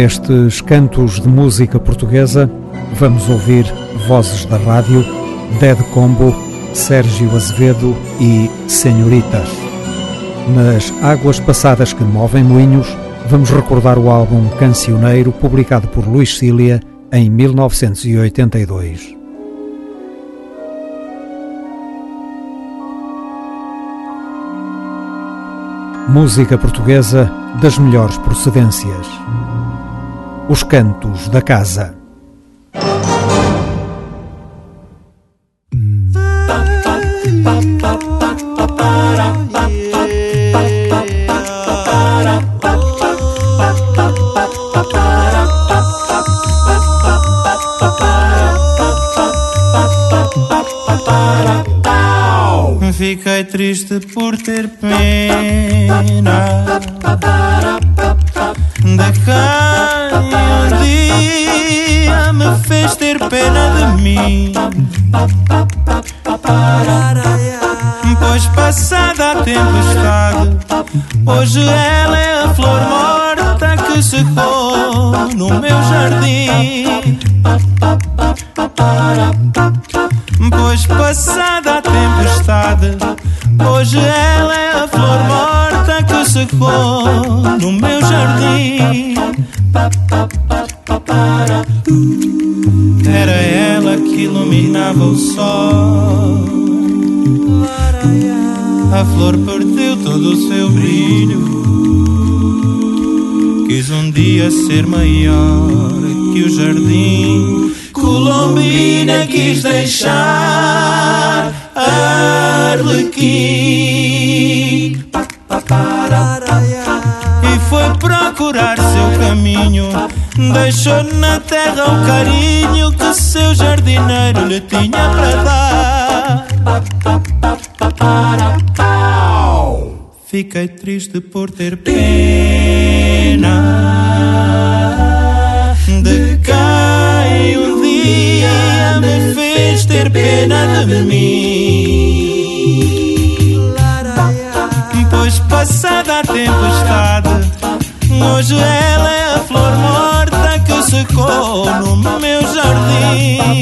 Nestes cantos de música portuguesa, vamos ouvir vozes da rádio, Dead Combo, Sérgio Azevedo e Senhoritas. Nas Águas Passadas que Movem Moinhos, vamos recordar o álbum Cancioneiro, publicado por Luís Cília em 1982. Música portuguesa das melhores procedências. Os Cantos da Casa. Fiquei triste por ter pena ser maior que o jardim. Colombina quis deixar Arlequim e foi procurar seu caminho. Deixou na terra o carinho que seu jardineiro lhe tinha para dar. Fiquei triste por ter pena de quem um dia me fez ter pena de mim. Pois passada a tempestade, hoje ela é a flor morta que secou no meu jardim.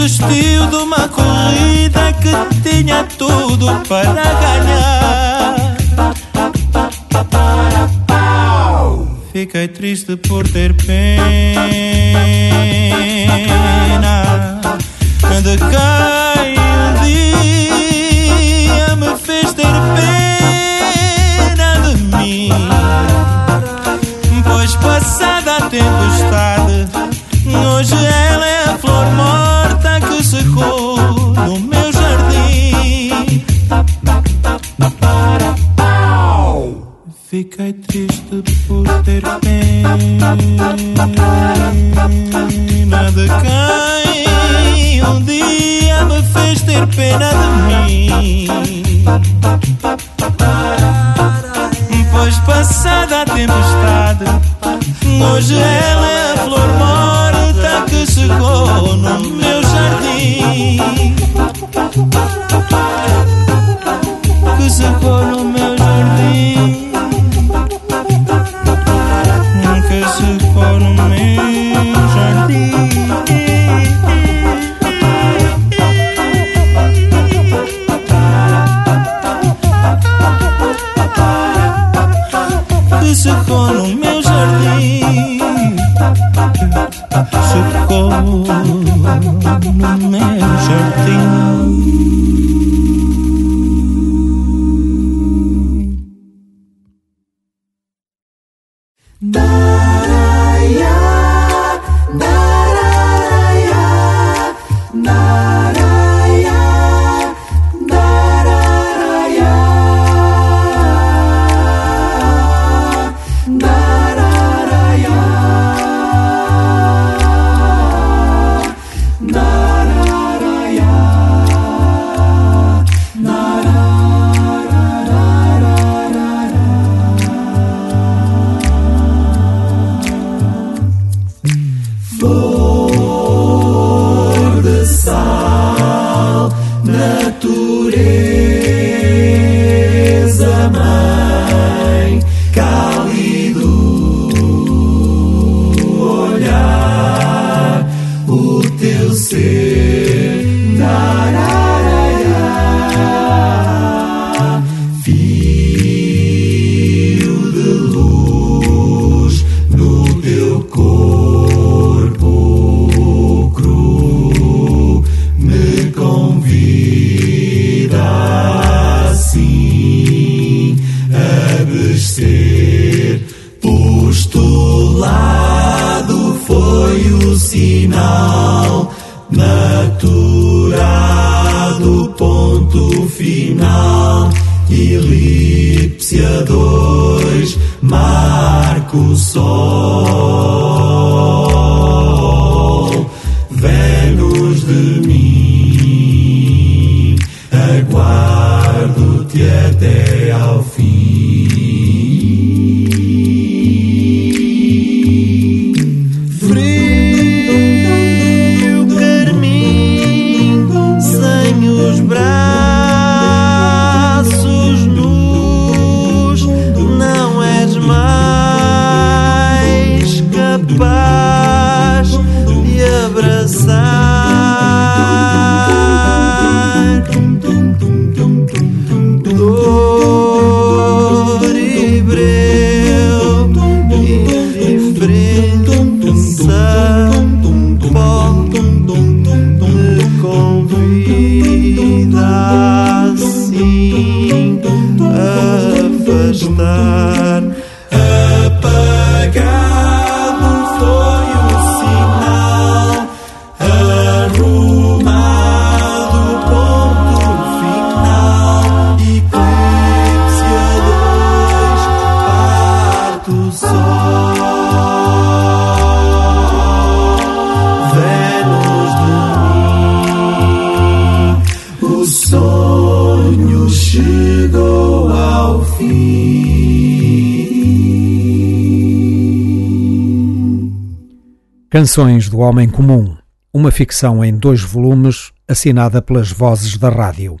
Desistiu de uma corrida que tinha tudo para ganhar. Fiquei triste por ter pena de quem Bye. Canções do Homem Comum, uma ficção em dois volumes, assinada pelas vozes da rádio.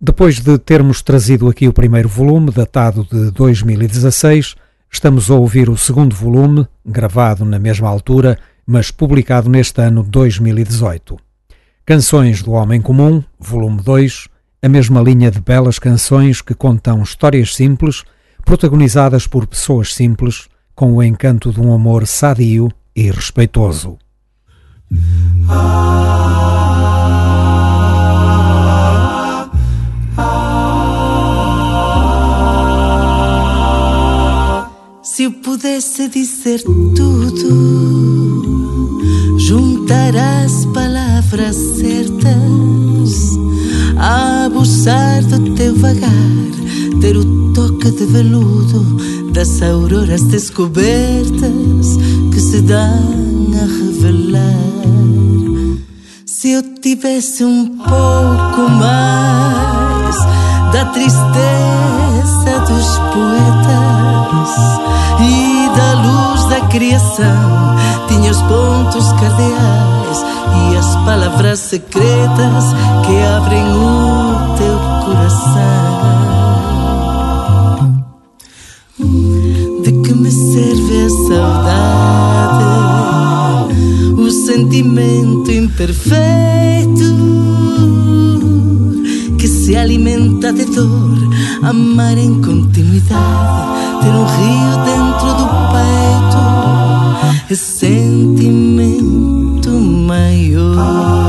Depois de termos trazido aqui o primeiro volume, datado de 2016, estamos a ouvir o segundo volume, gravado na mesma altura, mas publicado neste ano 2018. Canções do Homem Comum, volume 2, a mesma linha de belas canções que contam histórias simples, protagonizadas por pessoas simples, com o encanto de um amor sadio e respeitoso. Se eu pudesse dizer tudo, juntar as palavras certas, abusar do teu vagar, ter o toque de veludo das auroras descobertas que se dão a revelar. Se eu tivesse um pouco mais da tristeza dos poetas e da luz da criação, tinha os pontos cardeais e as palavras secretas que abrem o teu coração. serve a saudade, o sentimento imperfeito que se alimenta de dor, amar em continuidade, ter um rio dentro do peito, é sentimento maior.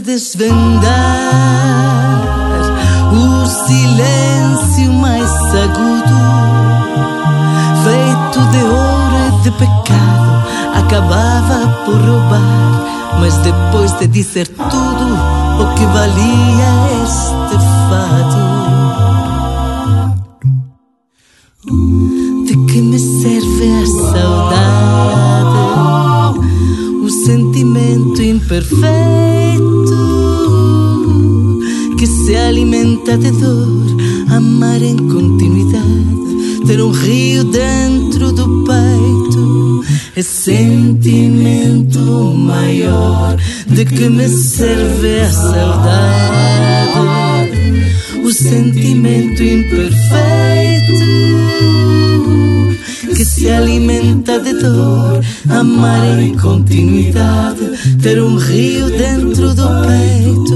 Desvendar o silêncio mais agudo, feito de ouro e de pecado, acabava por roubar. Mas depois de dizer tudo, o que valia este fado? De que me serve a saudade. O sentimento imperfeito que se alimenta de dor, amar em continuidade, ter um rio dentro do peito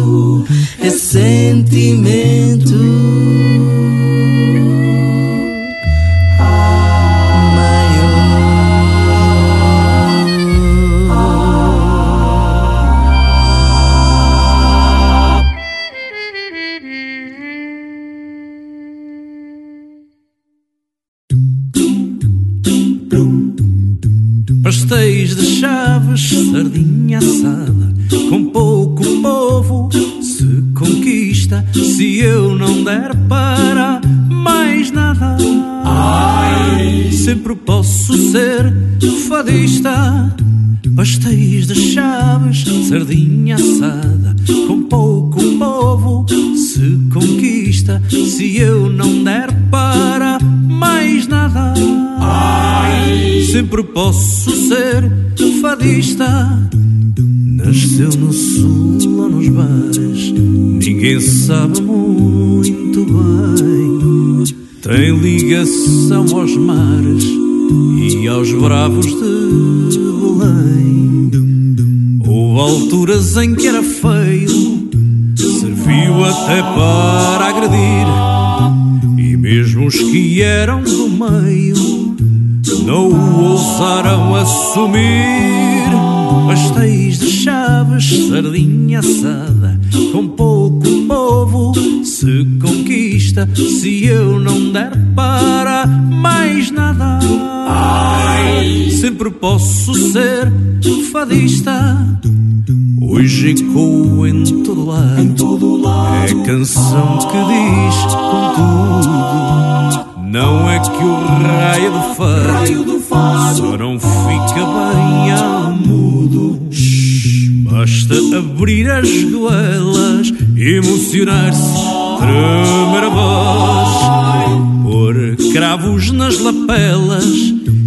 ligação aos mares e aos bravos de Belém. Houve alturas em que era feio, serviu até para agredir mesmo os que eram do meio não o ousaram assumir. Pastéis de chaves, sardinha assada, com pouco povo se conquista. Se eu não der para mais nada, Ai. sempre posso ser fadista. Hoje ecoa em todo lado, em todo lado. É canção que diz com tudo. Não é que o raio do fado, raio do fado só não fica bem ao mudo. Basta abrir as goelas, emocionar-se, tremer a voz, pôr cravos nas lapelas,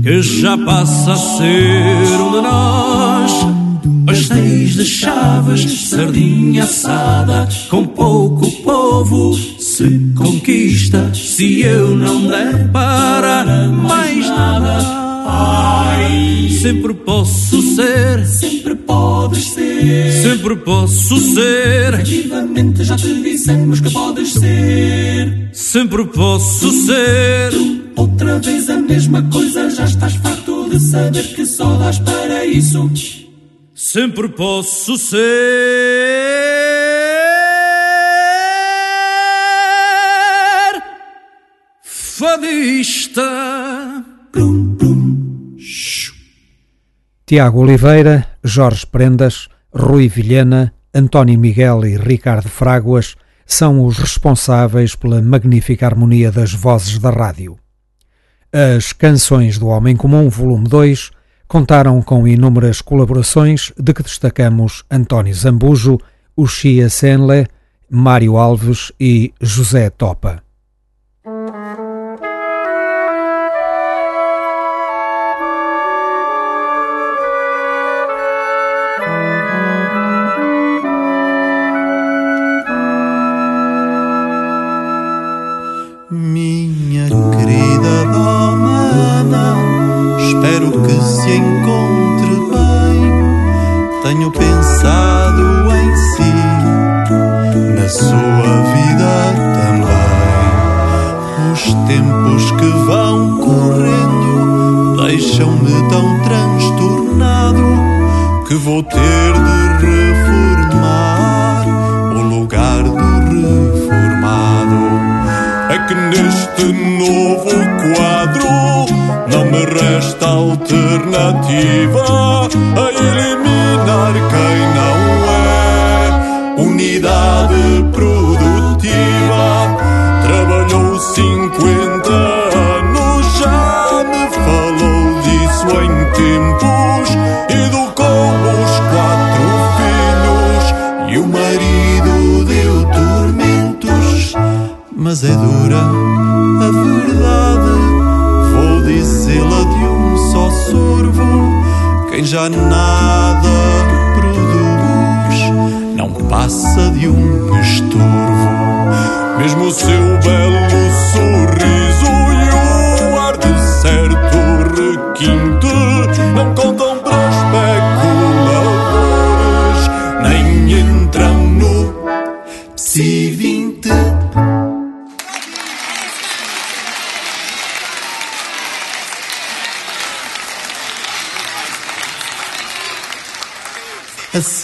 que já passa a ser um de nós pastéis de chaves, sardinha assada, com pouco povo se conquista. Se eu não der para mais nada. Ai, sempre posso ser, sempre podes ser, sempre posso ser. Ativamente já te dissemos que podes ser, sempre posso ser. Outra vez a mesma coisa, já estás farto de saber que só dás para isso sempre posso ser fadista. Tiago Oliveira, Jorge Prendas, Rui Vilhena, António Miguel e Ricardo Fráguas são os responsáveis pela magnífica harmonia das vozes da rádio. As Canções do Homem Comum, volume 2, contaram com inúmeras colaborações, de que destacamos António Zambujo, Uxia Senle, Mário Alves e José Topa. tenho pensado em si, na sua vida também. Os tempos que vão correndo deixam-me tão transtornado que vou ter de reformar o lugar do reformado. É que neste novo quadro não me resta alternativa a eliminar apoiar quem não é. Unidade produtiva trabalhou 50 anos, já me falou disso em tempos. Educou os quatro filhos e o marido deu tormentos, mas é dura nada produz, não passa de um estorvo. mesmo o seu belo sorriso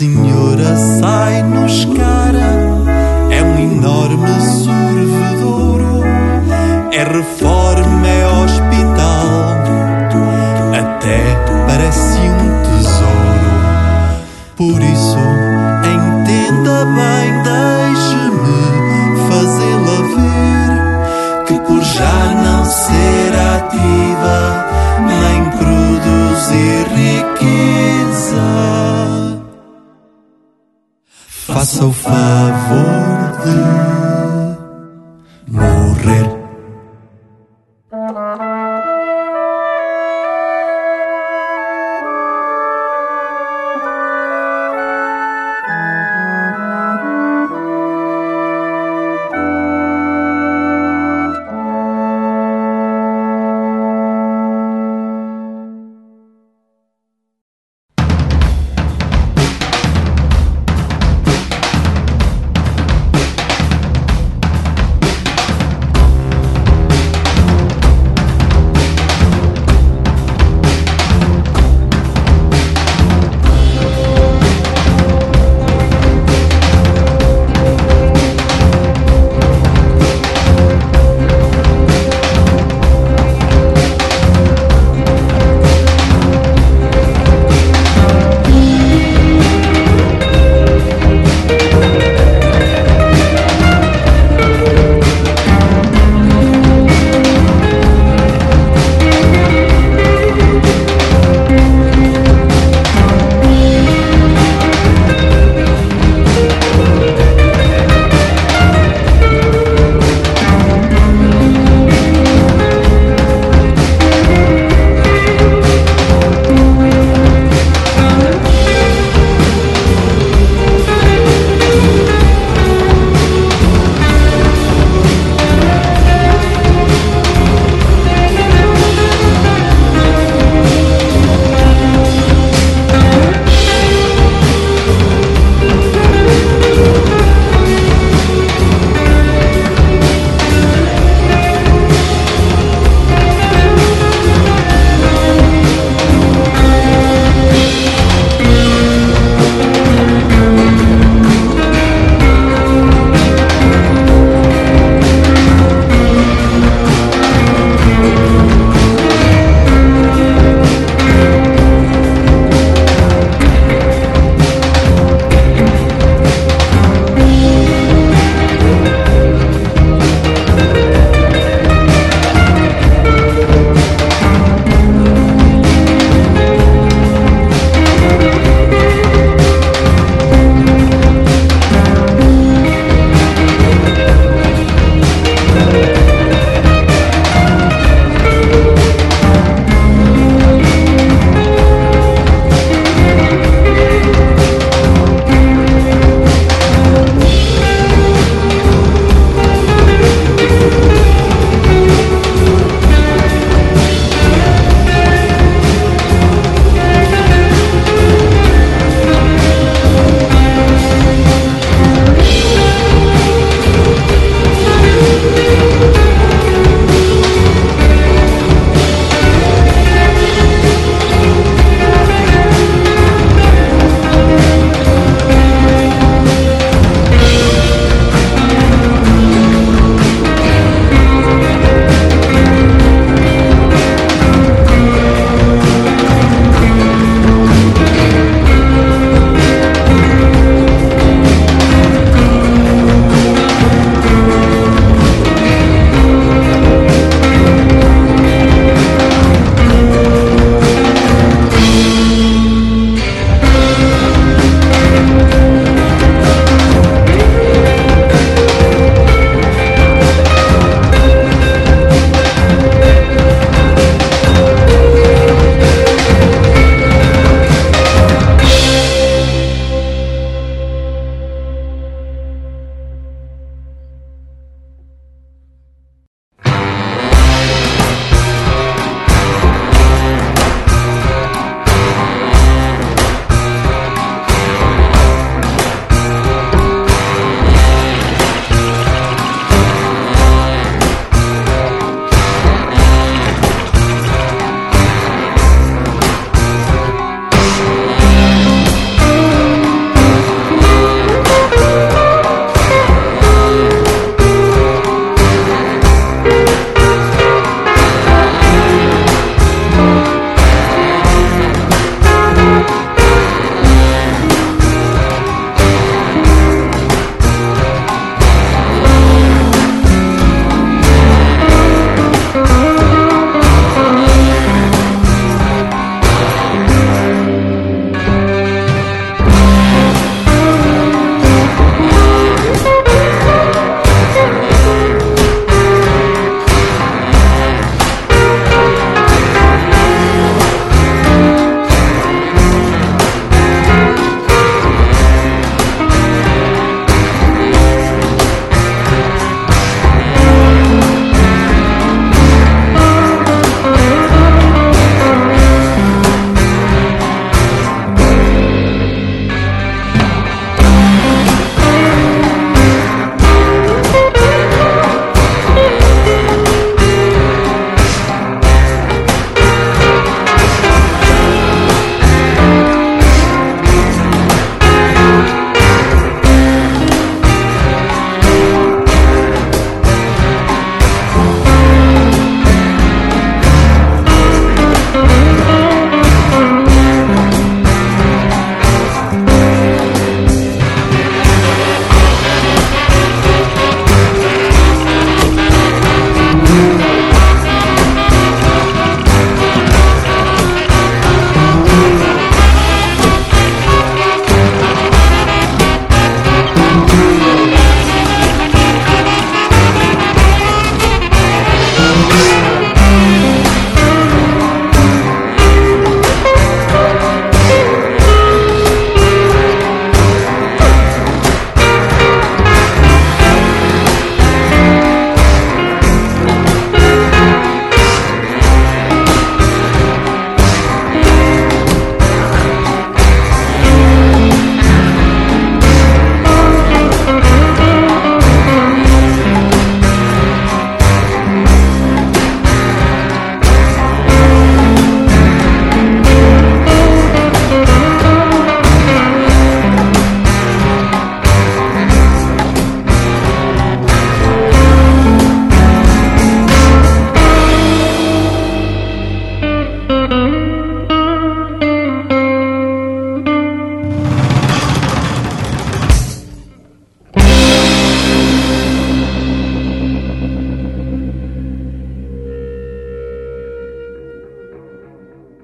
senhora sai-nos cara, é um enorme sorvedouro, é reforma, é hospital, até parece um tesouro. Por isso, entenda bem, deixe-me fazê-la ver que por já não ser ativa, nem produzir Faça o favor. de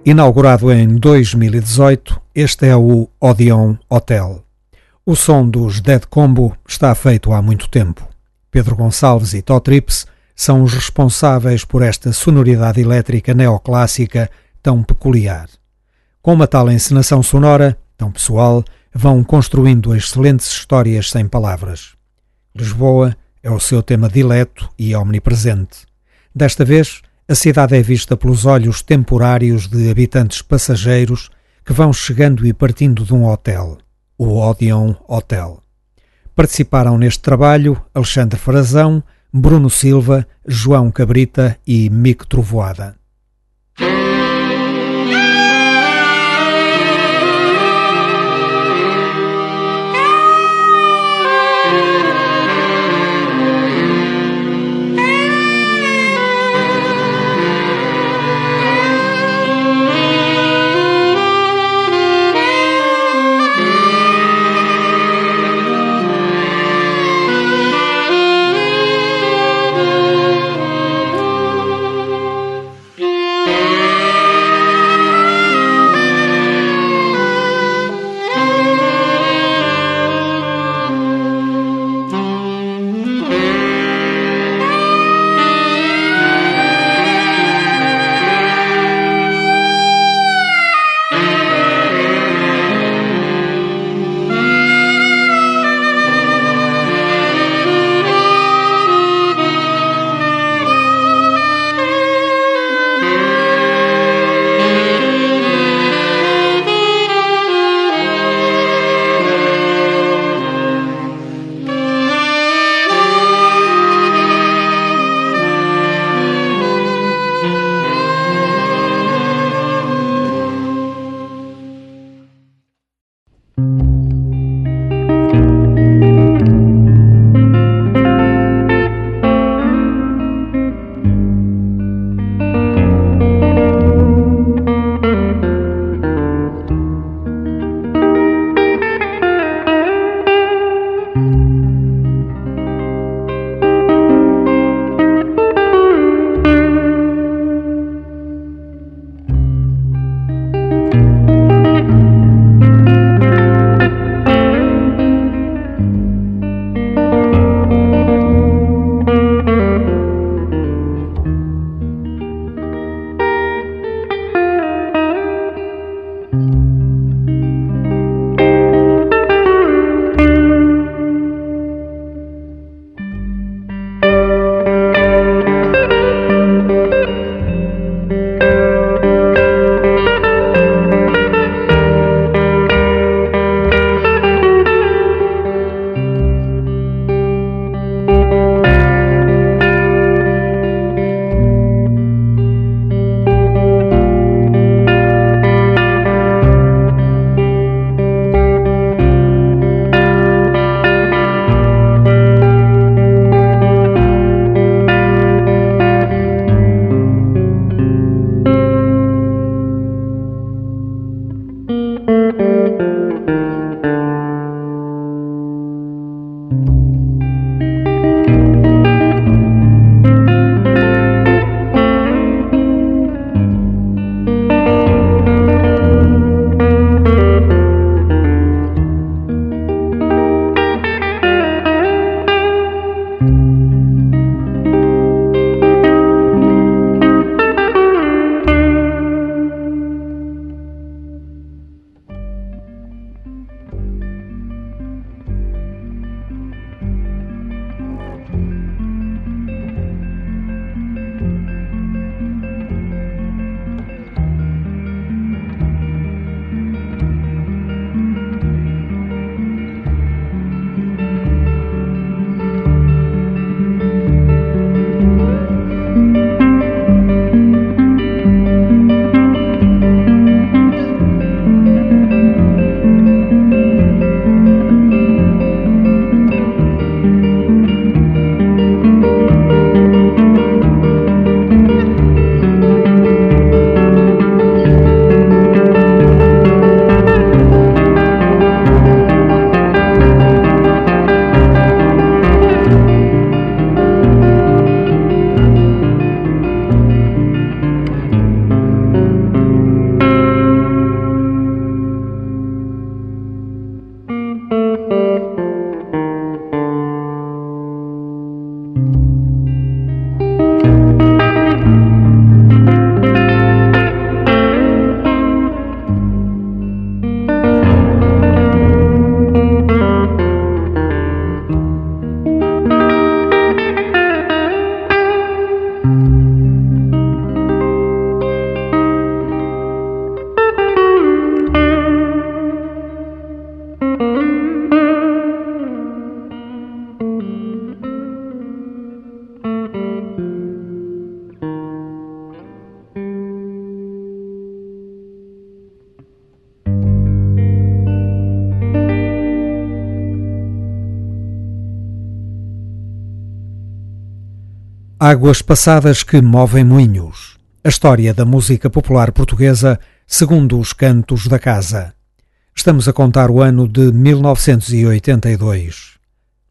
Inaugurado em 2018, este é o Odeon Hotel. O som dos Dead Combo está feito há muito tempo. Pedro Gonçalves e Totrips são os responsáveis por esta sonoridade elétrica neoclássica tão peculiar. Com uma tal encenação sonora, tão pessoal, vão construindo excelentes histórias sem palavras. Lisboa é o seu tema dileto e omnipresente. Desta vez, a cidade é vista pelos olhos temporários de habitantes passageiros que vão chegando e partindo de um hotel, o Odeon Hotel. Participaram neste trabalho Alexandre Frazão, Bruno Silva, João Cabrita e Mico Trovoada. Águas passadas que movem moinhos. A história da música popular portuguesa segundo os cantos da casa. Estamos a contar o ano de 1982.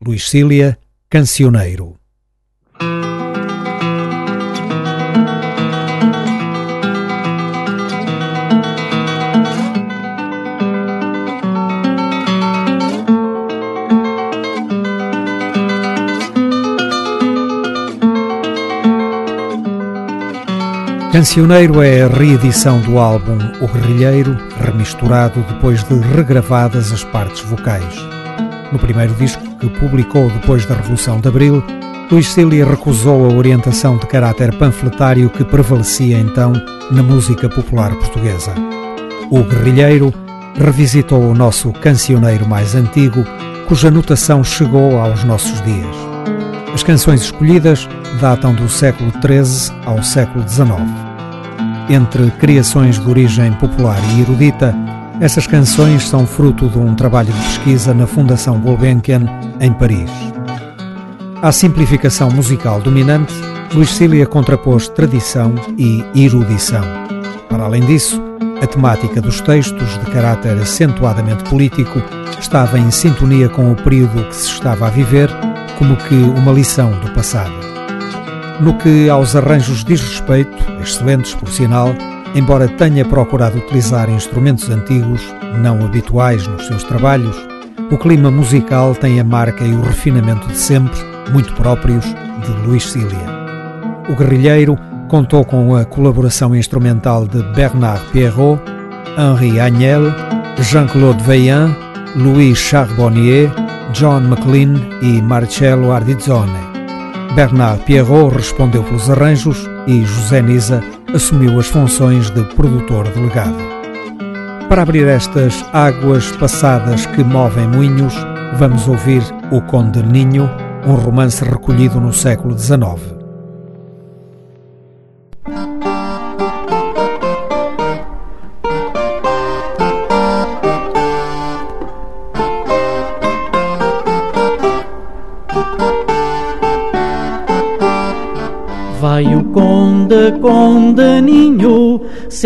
Luís Cília, Cancioneiro. Cancioneiro é a reedição do álbum O Guerrilheiro, remisturado depois de regravadas as partes vocais. No primeiro disco, que publicou depois da Revolução de Abril, Luís Cília recusou a orientação de caráter panfletário que prevalecia então na música popular portuguesa. O Guerrilheiro revisitou o nosso cancioneiro mais antigo, cuja notação chegou aos nossos dias. As canções escolhidas datam do século XIII ao século XIX entre criações de origem popular e erudita, essas canções são fruto de um trabalho de pesquisa na Fundação Gulbenkian, em Paris. À simplificação musical dominante, Luís Cília contrapôs tradição e erudição. Para além disso, a temática dos textos, de caráter acentuadamente político, estava em sintonia com o período que se estava a viver, como que uma lição do passado. No que aos arranjos diz respeito, excelentes por sinal, embora tenha procurado utilizar instrumentos antigos, não habituais nos seus trabalhos, o clima musical tem a marca e o refinamento de sempre, muito próprios, de Luís Cília. O Guerrilheiro contou com a colaboração instrumental de Bernard Pierrot, Henri Agnel, Jean-Claude Veillant, Louis Charbonnier, John McLean e Marcello Ardizzone. Bernard Pierrot respondeu pelos arranjos e José Nisa assumiu as funções de produtor delegado. Para abrir estas águas passadas que movem moinhos, vamos ouvir O Conde Ninho, um romance recolhido no século XIX.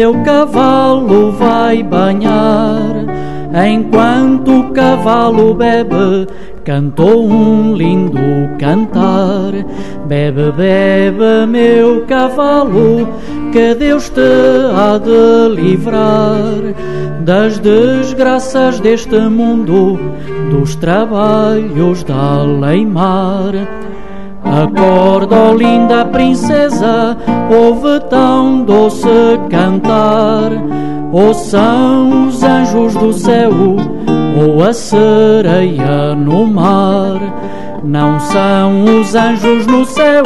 Seu cavalo vai banhar. Enquanto o cavalo bebe, cantou um lindo cantar. Bebe, bebe, meu cavalo, que Deus te há de livrar das desgraças deste mundo, dos trabalhos da lei-mar. Acorda, oh linda princesa, ouve tão doce cantar. Ou são os anjos do céu, ou a sereia no mar. Não são os anjos no céu,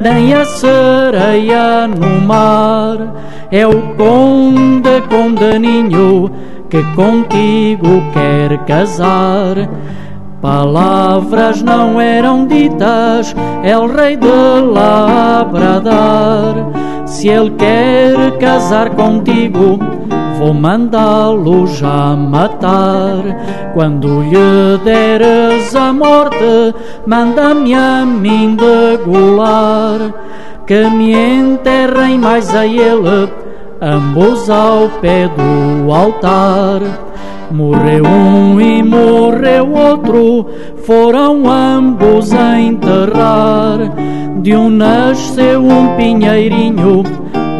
nem a sereia no mar. É o conde, condaninho, que contigo quer casar. Palavras não eram ditas, é o rei de Labradar. Se ele quer casar contigo, vou mandá-lo já matar. Quando lhe deres a morte, manda-me a mim degolar, que me enterrem mais a ele, ambos ao pé do altar. Morreu um e morreu outro, foram ambos a enterrar. De um nasceu um pinheirinho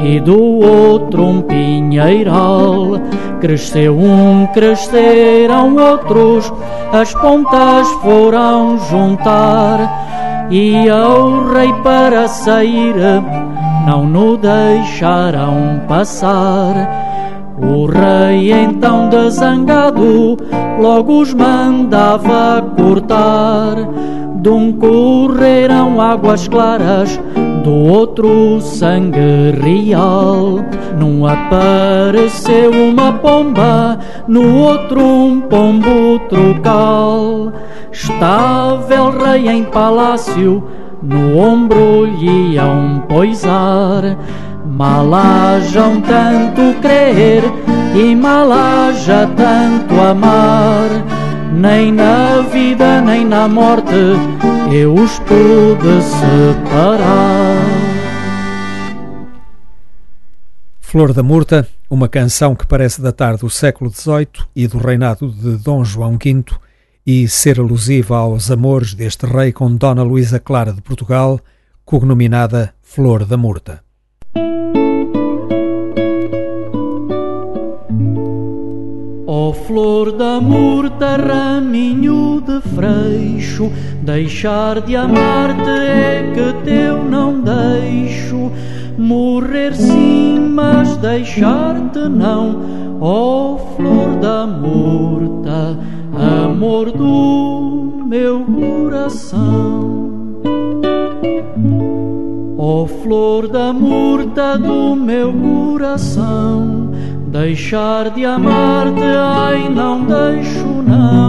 e do outro um pinheiral. Cresceu um, cresceram outros, as pontas foram juntar. E ao rei para sair, não no deixaram passar. O rei então desangado logo os mandava cortar De um correram águas claras, do outro sangue real. Num apareceu uma pomba, no outro um pombo trucal. Estava el rei em palácio, no ombro lhe iam poisar. Malajam tanto crer e malaja tanto amar. Nem na vida nem na morte eu os pude separar. Flor da Murta, uma canção que parece datar do século XVIII e do reinado de Dom João V e ser alusiva aos amores deste rei com Dona Luísa Clara de Portugal, cognominada Flor da Murta. Oh, flor da murta, raminho de freixo, deixar de amar-te é que teu não deixo. Morrer sim, mas deixar-te não, ó oh, flor da murta, amor do meu coração. Ó oh, flor da murta do meu coração, deixar de amar-te, ai, não deixo não.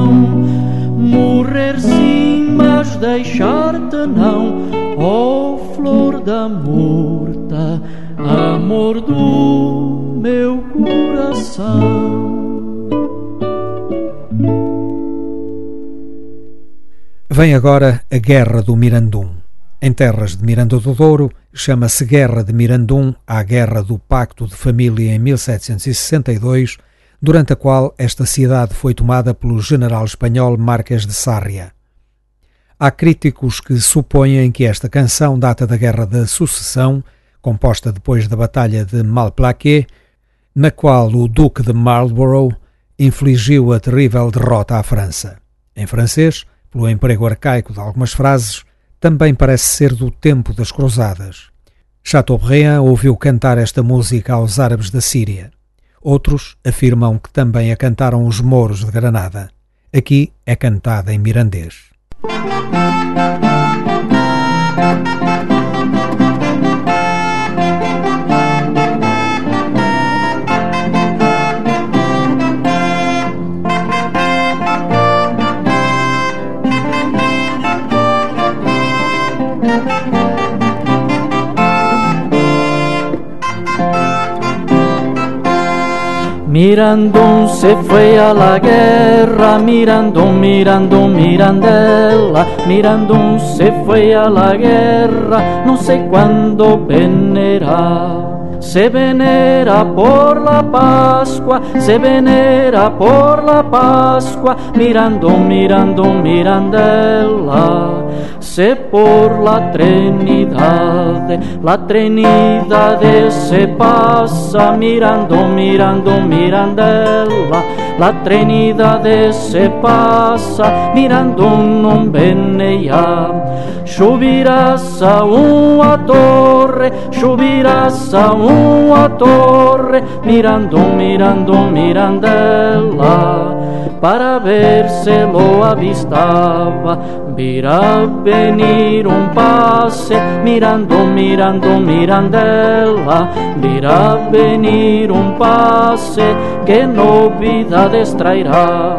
Morrer sim, mas deixar-te não, ó oh, flor da murta, amor do meu coração. Vem agora a Guerra do Mirandum. Em terras de Miranda do Douro, chama-se Guerra de Mirandum à Guerra do Pacto de Família em 1762, durante a qual esta cidade foi tomada pelo general espanhol Marques de Sarria. Há críticos que supõem que esta canção data da Guerra da Sucessão, composta depois da Batalha de Malplaquet, na qual o Duque de Marlborough infligiu a terrível derrota à França. Em francês, pelo emprego arcaico de algumas frases, também parece ser do tempo das Cruzadas. Chateaubriand ouviu cantar esta música aos árabes da Síria. Outros afirmam que também a cantaram os mouros de Granada. Aqui é cantada em mirandês. Mirandum se fue a la guerra, Mirandum, Mirandum, Mirandela, Mirandum se fue a la guerra, no sé cuándo venera. Se venera por la Pascua, se venera por la Pascua, mirando, mirando, mirandela, se por la Trinidad, la Trinidad se pasa, mirando, mirando, mirandela, la Trinidad se pasa, mirando, non bene subirás a una torre, subirás a una torre, mirando, mirando, mirandela, para ver se lo avistava. Virá venir um passe, mirando, mirando, mirandela, virá venir um passe, que novidades trairá.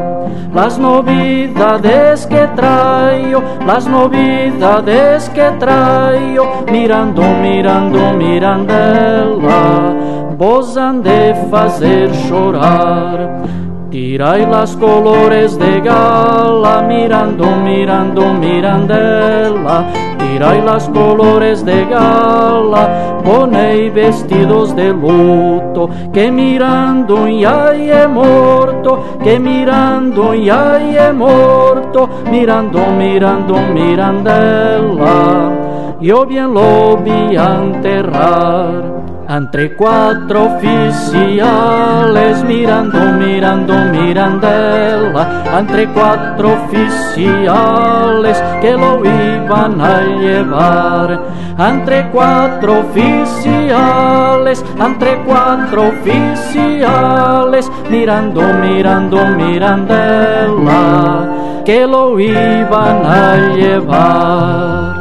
Las novidades que traigo, las novidades que traigo, mirando, mirando, mirandela, vos han de fazer chorar. Tirai las colores de gala, mirando, mirando, mirandela, tirai las colores de gala, ponei vestidos de luto, que mirando ya é morto, que mirando ya é morto, mirando, mirando, mirandela, yo bien lo vi enterrar. Entre cuatro oficiales mirando, mirando, mirandela, entre cuatro oficiales que lo iban a llevar. Entre cuatro oficiales, entre cuatro oficiales, mirando, mirando, mirandela que lo iban a llevar.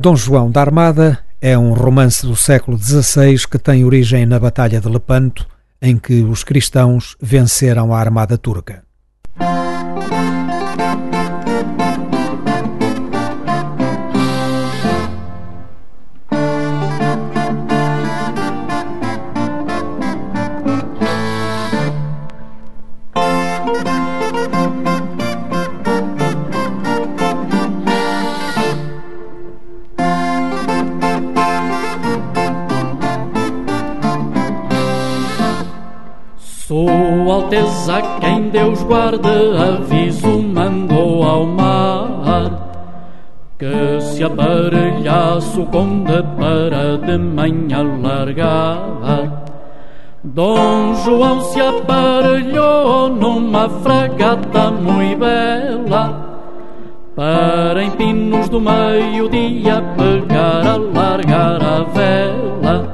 Dom João da Armada é um romance do século XVI que tem origem na Batalha de Lepanto, em que os cristãos venceram a armada turca. Guarde aviso mandou ao mar que se aparelhasse o conde para de manhã largar. Dom João se aparelhou numa fragata muito bela para em Pinos do meio-dia pegar a largar a vela.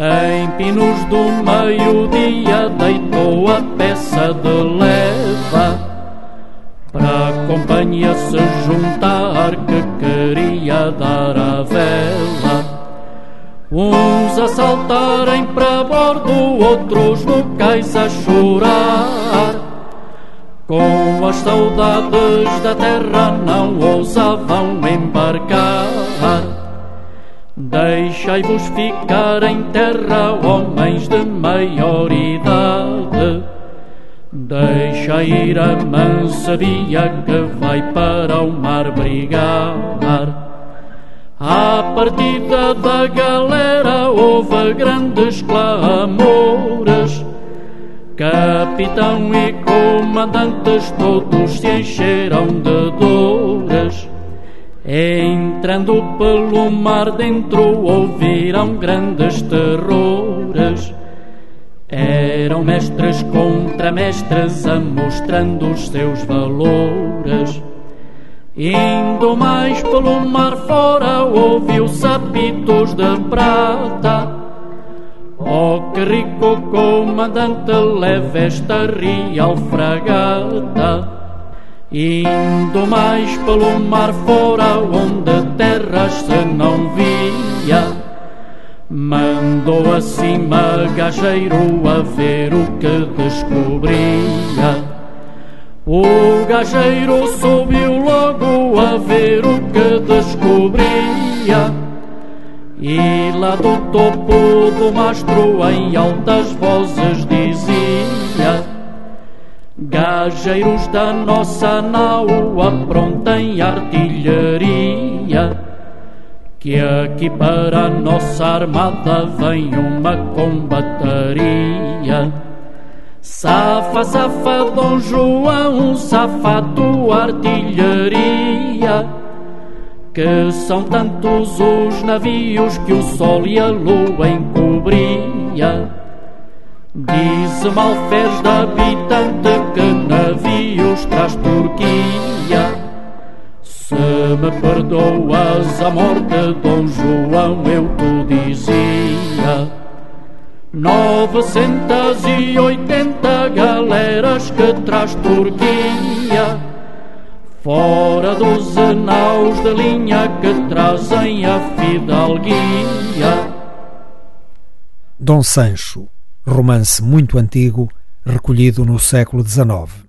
Em Pinos do meio-dia deitou a peça de leva Para a companhia se juntar que queria dar a vela. Uns a saltarem para bordo, outros no cais a chorar. Com as saudades da terra não ousavam embarcar Deixai-vos ficar em terra, homens de maior idade. Deixa ir a mansa via que vai para o mar brigar. À partida da galera houve grandes clamores. Capitão e comandantes todos se encheram de dores. Entrando pelo mar dentro, ouviram grandes terrores. Eram mestres contra mestres, amostrando os seus valores. Indo mais pelo mar fora, ouviu sapitos de prata. Oh, que rico comandante, leve esta real fragata. Indo mais pelo mar fora, onde terras se não via, mandou acima gajeiro a ver o que descobria. O gajeiro subiu logo a ver o que descobria. E lá do topo do mastro em altas vozes dizia Gajeiros da nossa nau aprontem artilharia Que aqui para a nossa armada vem uma combataria. Safa, safa, Dom João, safa tua artilharia Que são tantos os navios que o sol e a lua encobria Diz Malferes da habitante que navios traz Turquia. Se me perdoas a morte, Dom João, eu te dizia. Novecentas e oitenta galeras que traz Turquia. Fora dos naus de linha que trazem a fidalguia. Dom Sancho romance muito antigo, recolhido no século XIX.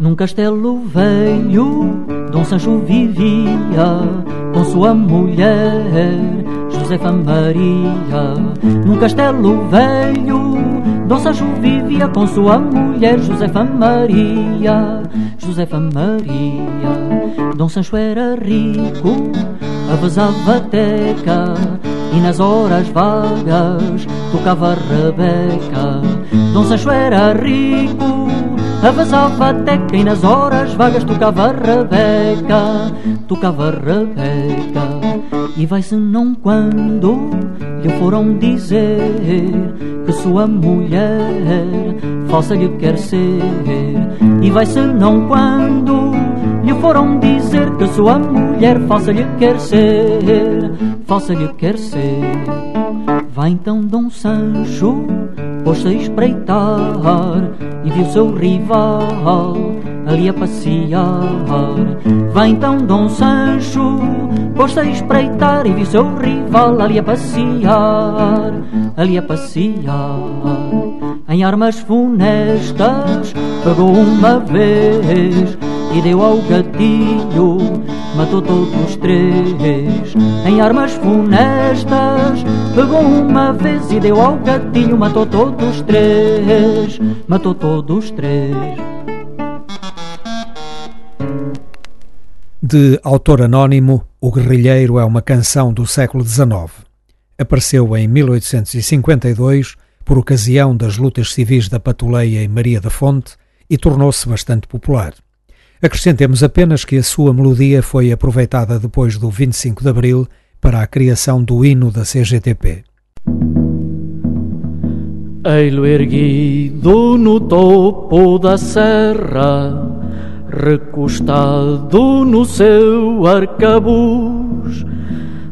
Num castelo velho, Dom Sancho vivia com sua mulher, Josefa Maria. Num castelo velho, Dom Sancho vivia com sua mulher, Josefa Maria. Josefa Maria. Dom Sancho era rico, avezava teca e nas horas vagas tocava Rebeca. Dom Sancho era rico, avezava teca e nas horas vagas tocava Rebeca, tocava Rebeca. E vai-se não quando lhe foram dizer que sua mulher falsa lhe quer ser. E vai-se não quando lhe foram dizer que sua mulher falsa lhe quer ser, falsa lhe quer ser. Vai então Dom Sancho pôs-se a espreitar e viu seu rival ali a passear. Vem então Dom Sancho, pôs-se a espreitar e viu seu rival ali a passear, ali a passear. Em armas funestas, pegou uma vez e deu ao gatilho, matou todos os três. Em armas funestas, pegou uma vez e deu ao gatilho, matou todos os três, matou todos os três. De autor anónimo, O Guerrilheiro é uma canção do século XIX. Apareceu em 1852 por ocasião das lutas civis da Patuleia em Maria da Fonte e tornou-se bastante popular. Acrescentemos apenas que a sua melodia foi aproveitada depois do 25 de Abril para a criação do hino da CGTP. Ei-lo erguido no topo da serra, recostado no seu arcabuz,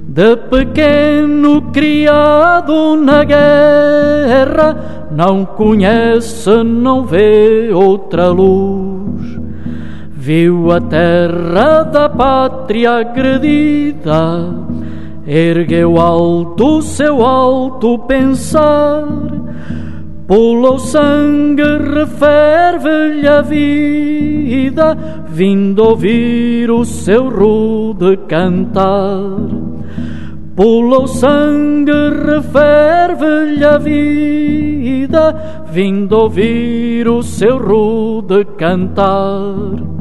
de pequeno criado na guerra, não conhece, não vê outra luz Viu a terra da pátria agredida, ergueu alto seu alto pensar, pulou sangue, referve-lhe a vida, vindo ouvir o seu rude cantar. Pulou sangue, referve-lhe a vida, vindo ouvir o seu rude cantar.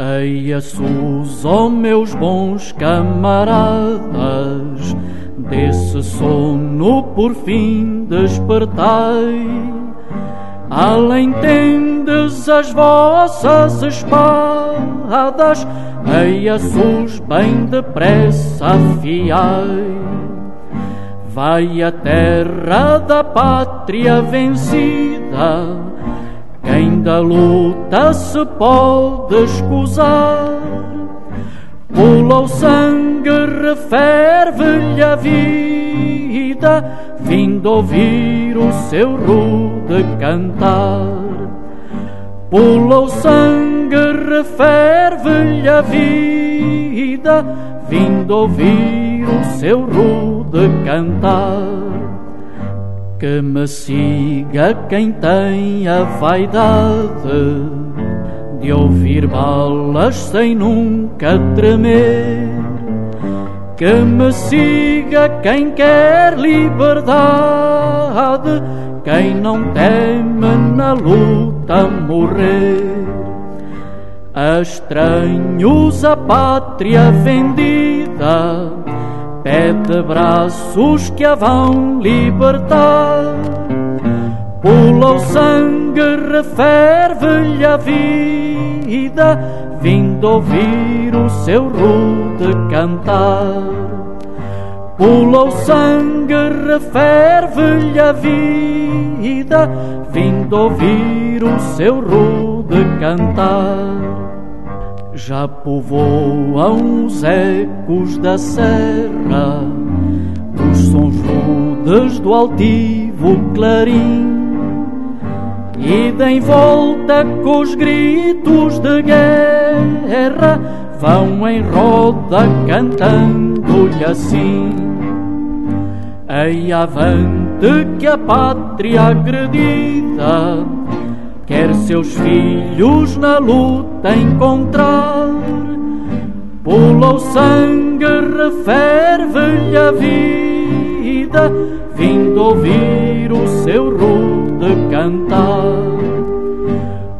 Eia sus, ó oh meus bons camaradas, desse sono por fim despertai. Além tendes as vossas espadas, eia sus, bem depressa afiai. Vai a terra da pátria vencida, quem da luta se pode escusar? Pula o sangue, referve-lhe a vida, vindo ouvir o seu rude cantar. Pula o sangue, referve-lhe a vida, vindo ouvir o seu rude cantar. Que me siga quem tem a vaidade de ouvir balas sem nunca tremer. Que me siga quem quer liberdade, quem não teme na luta morrer. A estranhos a pátria vendida Pede braços que a vão libertar. Pula o sangue, referve-lhe a vida, vindo ouvir o seu rude cantar. Pula o sangue, referve-lhe a vida, vindo ouvir o seu rude cantar. Já povoam os ecos da serra, os sons rudes do altivo clarim, e de volta com os gritos de guerra vão em roda cantando-lhe assim. Ei, avante que a pátria agredida quer seus filhos na luta encontrar. Pula o sangue, referve-lhe a vida, vindo ouvir o seu rude cantar.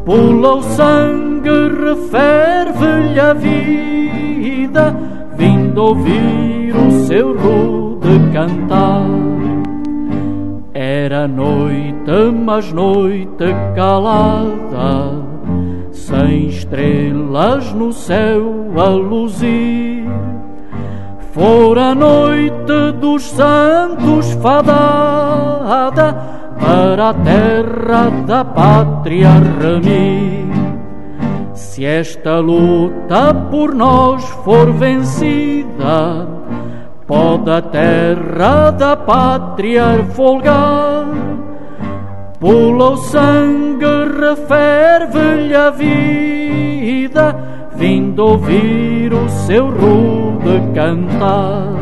Pula o sangue, referve-lhe a vida, vindo ouvir o seu rude cantar. Era noite, mas noite calada, sem estrelas no céu a luzir. Fora a noite dos santos fadada para a terra da pátria remir. Se esta luta por nós for vencida, Pode a terra da pátria folgar, Pula o sangue, referve-lhe a vida, vindo ouvir o seu rude cantar.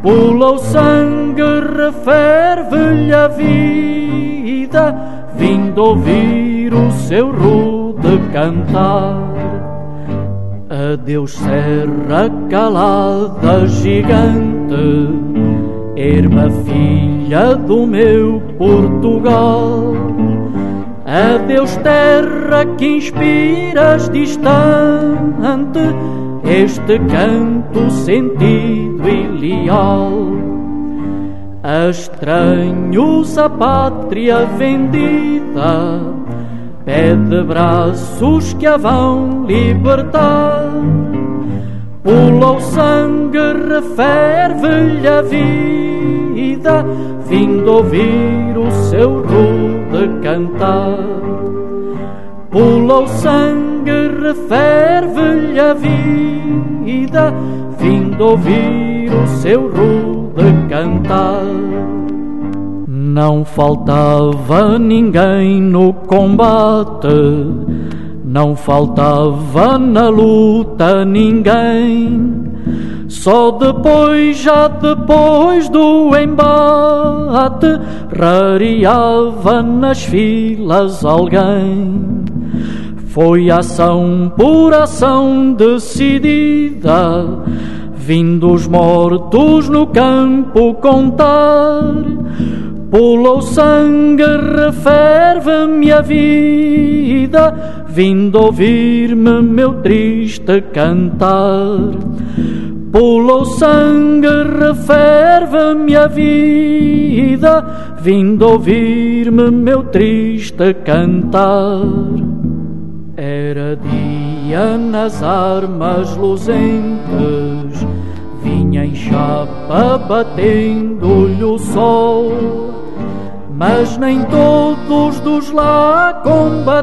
Pula o sangue, referve-lhe a vida, vindo ouvir o seu rude cantar. Adeus, serra calada, gigante, erma filha do meu Portugal. Adeus, terra que inspiras distante este canto sentido e leal. A estranhos a pátria vendida, pede braços que a vão libertar. Pula o sangue, referve-lhe a vida, vindo ouvir o seu rude cantar. Pula o sangue, referve-lhe a vida, vindo ouvir o seu rude cantar. Não faltava ninguém no combate, não faltava na luta ninguém. Só depois, já depois do embate, rareava nas filas alguém. Foi ação por ação decidida, vindo os mortos no campo contar. Pula o sangue, referve-me a vida, vindo ouvir-me meu triste cantar. Pula o sangue, referve-me a vida, vindo ouvir-me meu triste cantar. Era dia nas armas luzentes, vinha em chapa batendo-lhe o sol, mas nem todos dos lá combatentes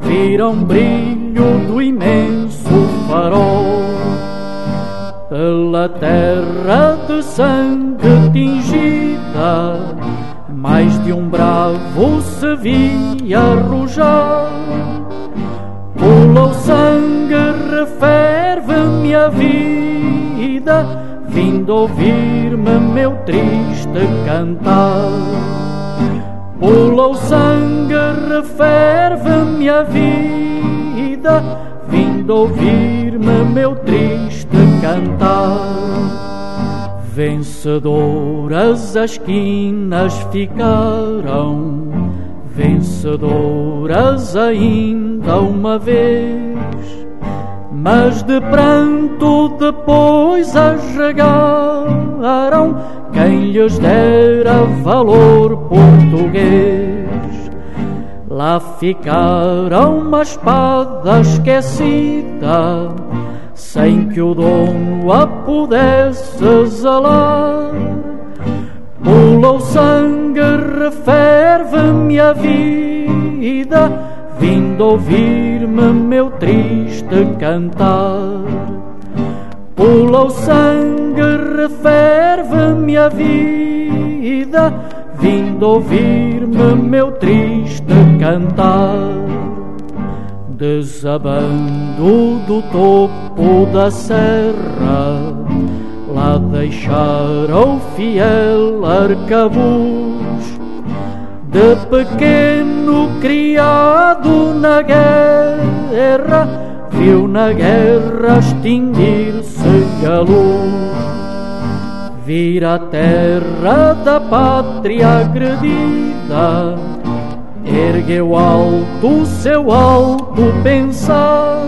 viram brilho do imenso farol. Pela terra de sangue tingida, mais de um bravo se via arrojar. Pula o sangue, referve-me a vida, vindo ouvir-me meu triste cantar. Pula o sangue, referve-me a vida, vindo ouvir-me meu triste cantar. Vencedoras as quinas ficaram, vencedoras ainda uma vez. Mas de pranto depois as regaram quem lhes dera valor português. Lá ficaram uma espada esquecida, sem que o dono a pudesse zelar. Pula o sangue, referve-me a vida, vindo ouvir-me meu triste cantar. Pula o sangue, referve-me a vida, vindo ouvir-me meu triste cantar. Desabando do topo da serra, lá deixaram o fiel arcabuz. De pequeno criado na guerra, viu na guerra extinguir-se a luz. Vir a terra da pátria agredida, ergueu alto seu alto pensar.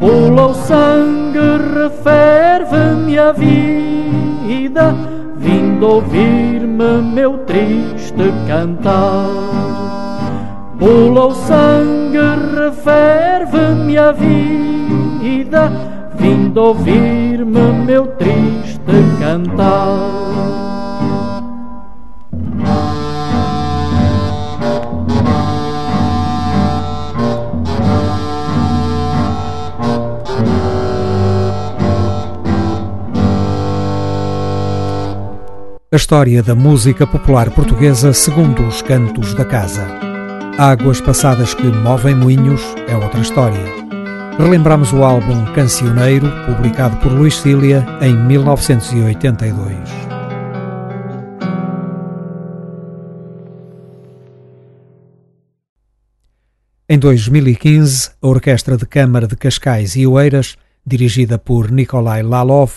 Pula o sangue, referve-me a vida, vindo ouvir-me meu triste cantar. Pula o sangue, referve-me a vida, vindo ouvir-me meu triste cantar. A história da música popular portuguesa segundo os cantos da casa. Águas passadas que movem moinhos é outra história. Relembramos o álbum Cancioneiro, publicado por Luís Cília em 1982. Em 2015, a Orquestra de Câmara de Cascais e Oeiras, dirigida por Nikolai Lalov,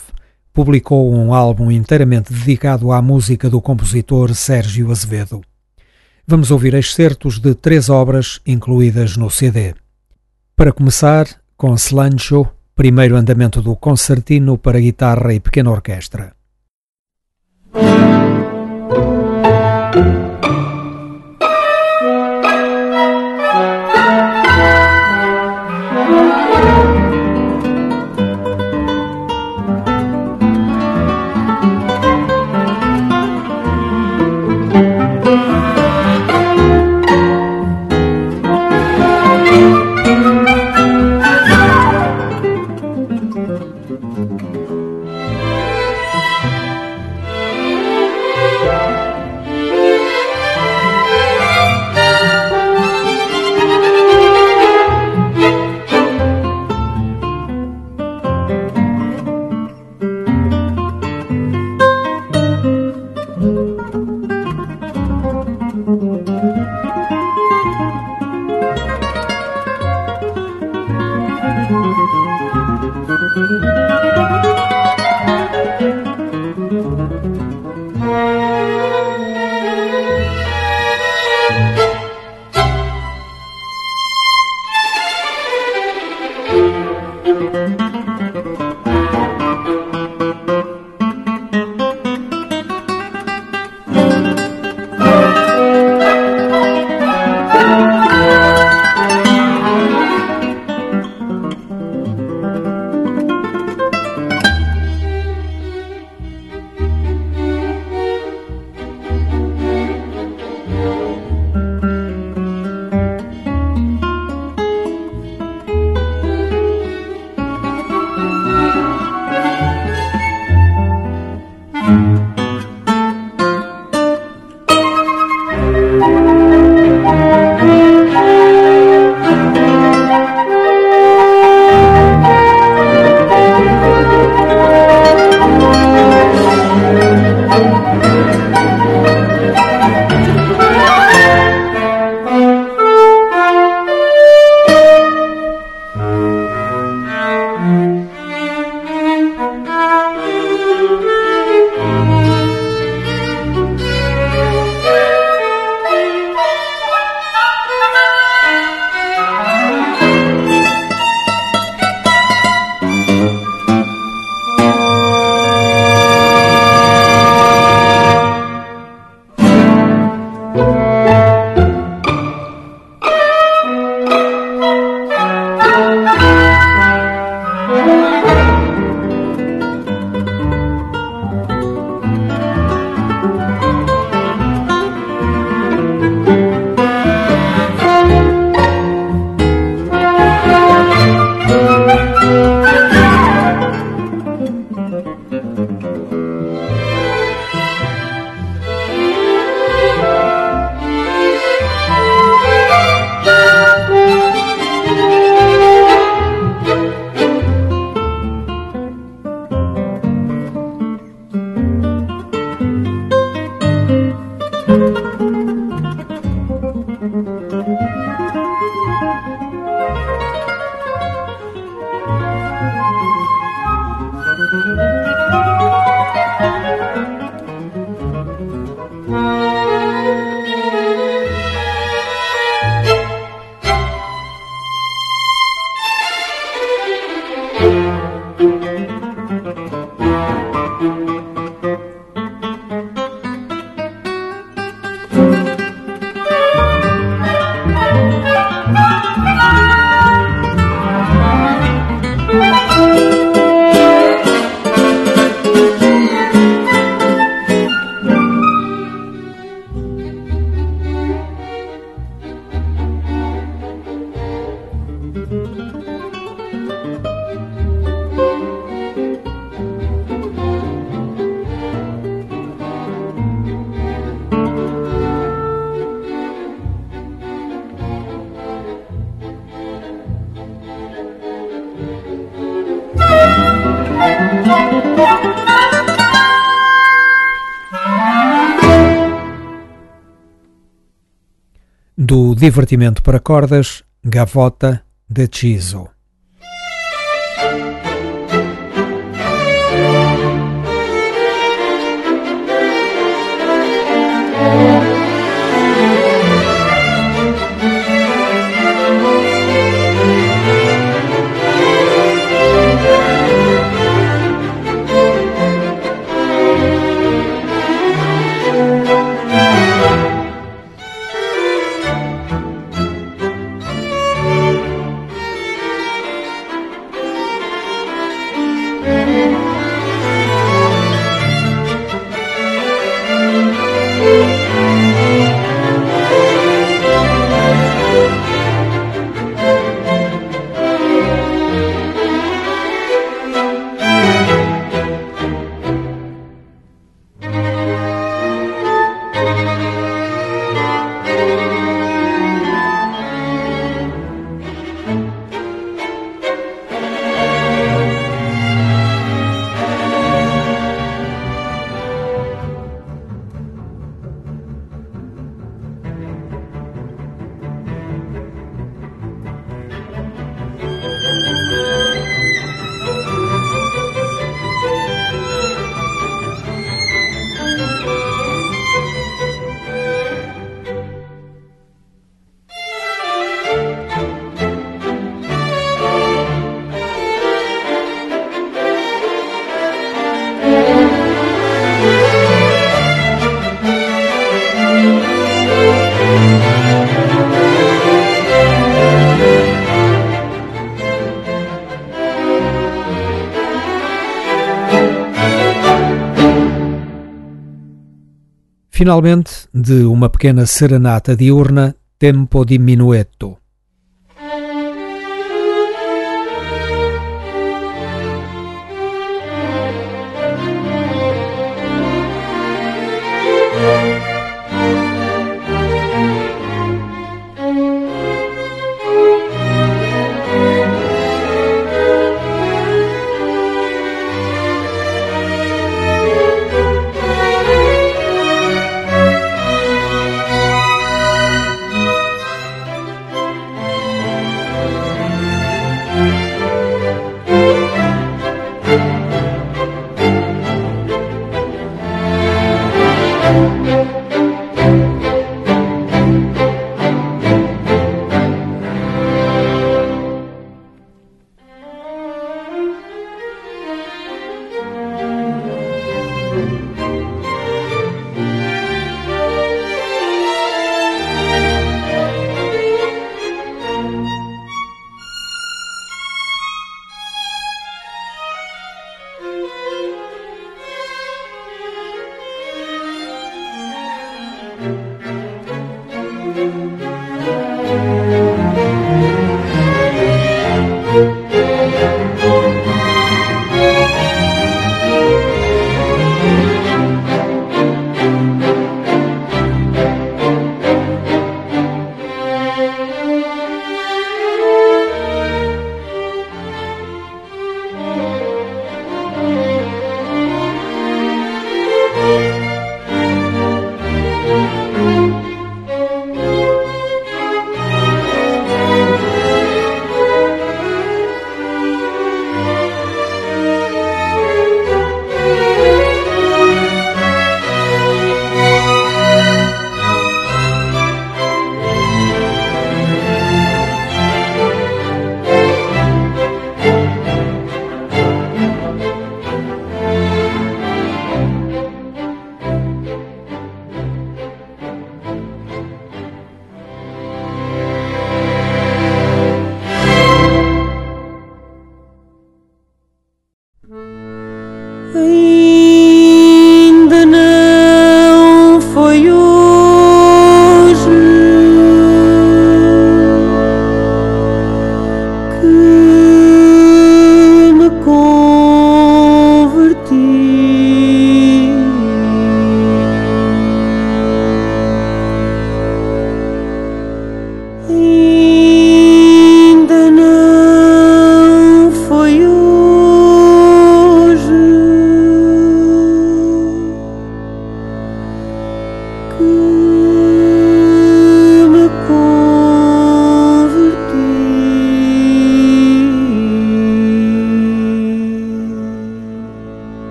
publicou um álbum inteiramente dedicado à música do compositor Sérgio Azevedo. Vamos ouvir excertos de três obras incluídas no CD. Para começar, com Slancho, primeiro andamento do Concertino para guitarra e pequena orquestra. Divertimento para cordas Gavota de Chiso. Finalmente, de uma pequena serenata diurna, Tempo di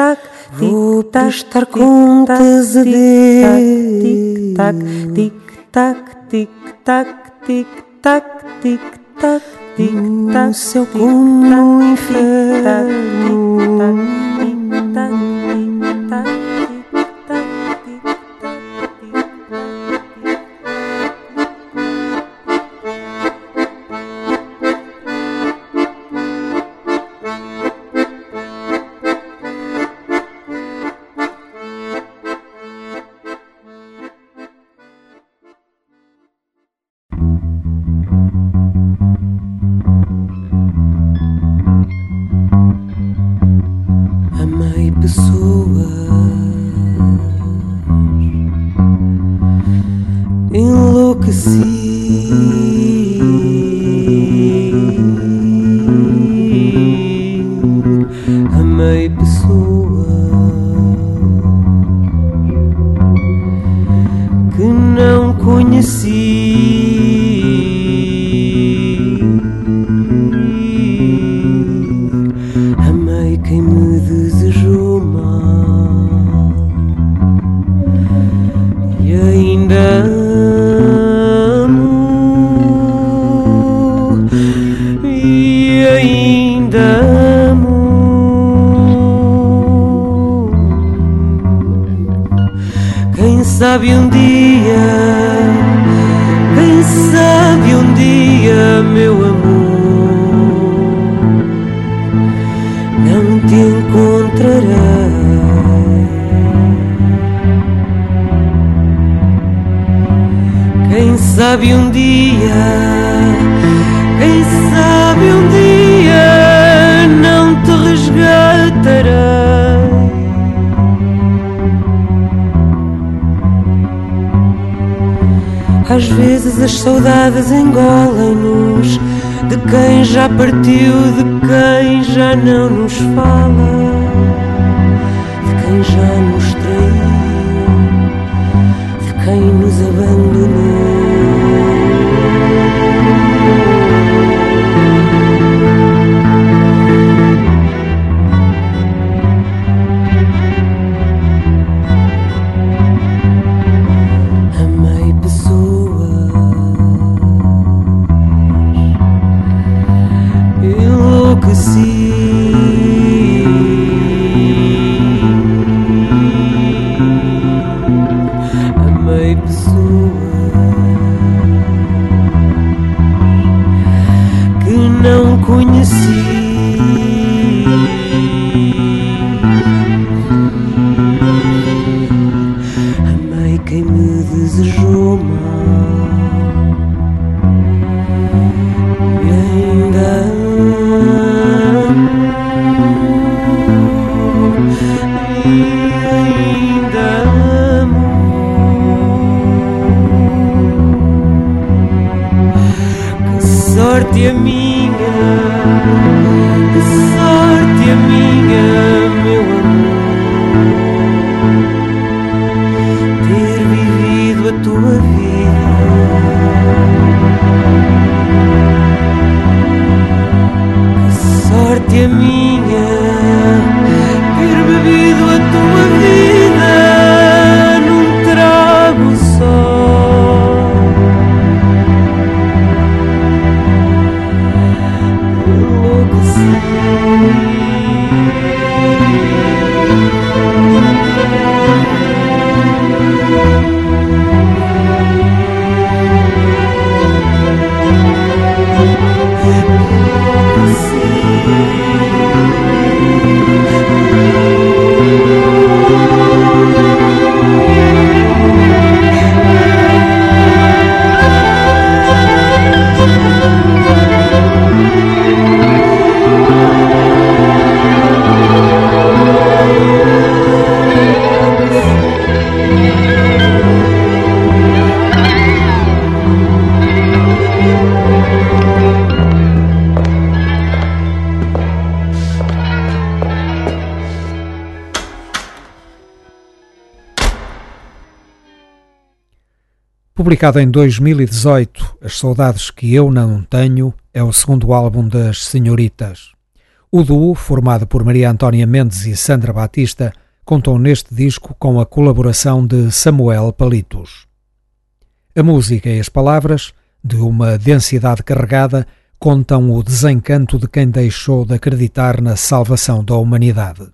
так, Вопишь таркун тызыды. Тик-так, тик-так, тик-так, тик-так, ну, тик-так, тик-так, все кунну инферну. Тик-так, тик-так, тик-так, Publicado em 2018, As Saudades Que Eu Não Tenho é o segundo álbum das Senhoritas. O duo, formado por Maria Antónia Mendes e Sandra Batista, contou neste disco com a colaboração de Samuel Palitos. A música e as palavras, de uma densidade carregada, contam o desencanto de quem deixou de acreditar na salvação da humanidade.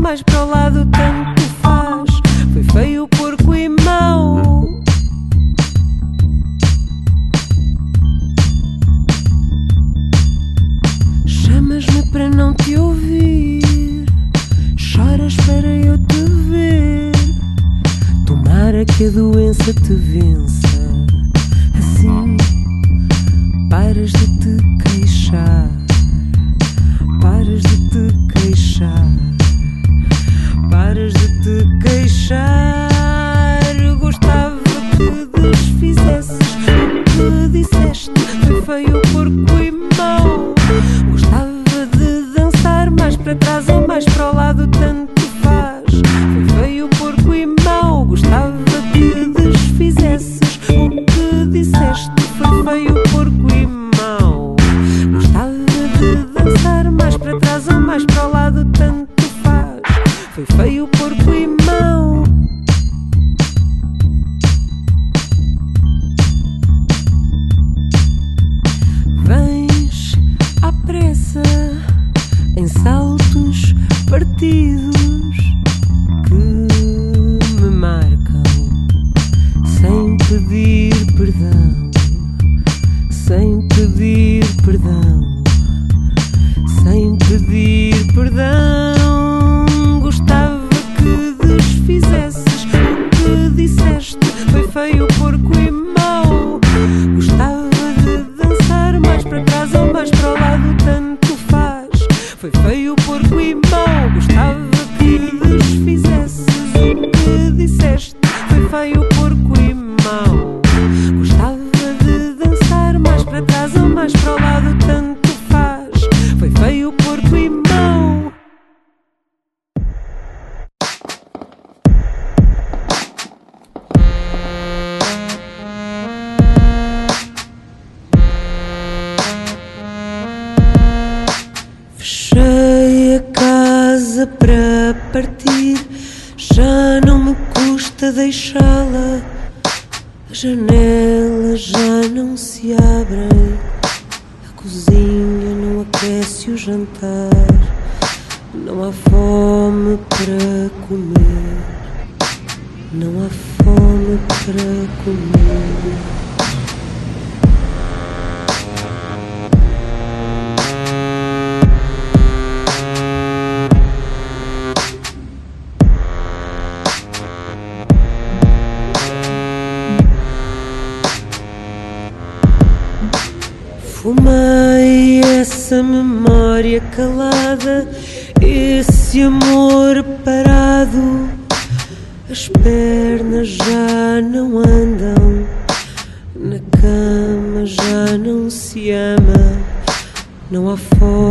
mais para o lado tanto jantar, não há fome para comer, não há fome para comer. calada, esse amor parado. As pernas já não andam, na cama já não se ama, não há forma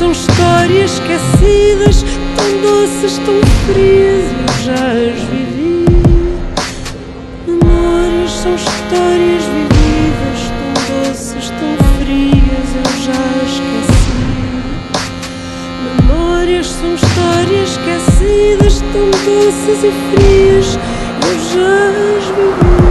são histórias esquecidas, tão doces, tão frias, eu já as vivi. Memórias são histórias vividas, tão doces, tão frias, eu já esqueci. Memórias são histórias esquecidas, tão doces e frias just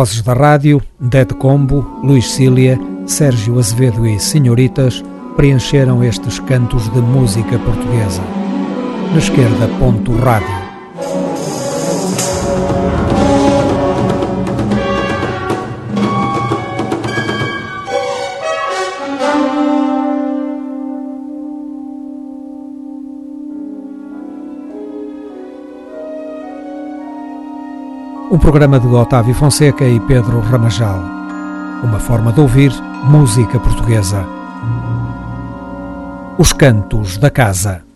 Vozes da Rádio, Dead Combo, Luís Cília, Sérgio Azevedo e Senhoritas preencheram estes cantos de música portuguesa. Na esquerda, ponto rádio. Programa de Otávio Fonseca e Pedro Ramajal. Uma forma de ouvir música portuguesa. Os Cantos da Casa.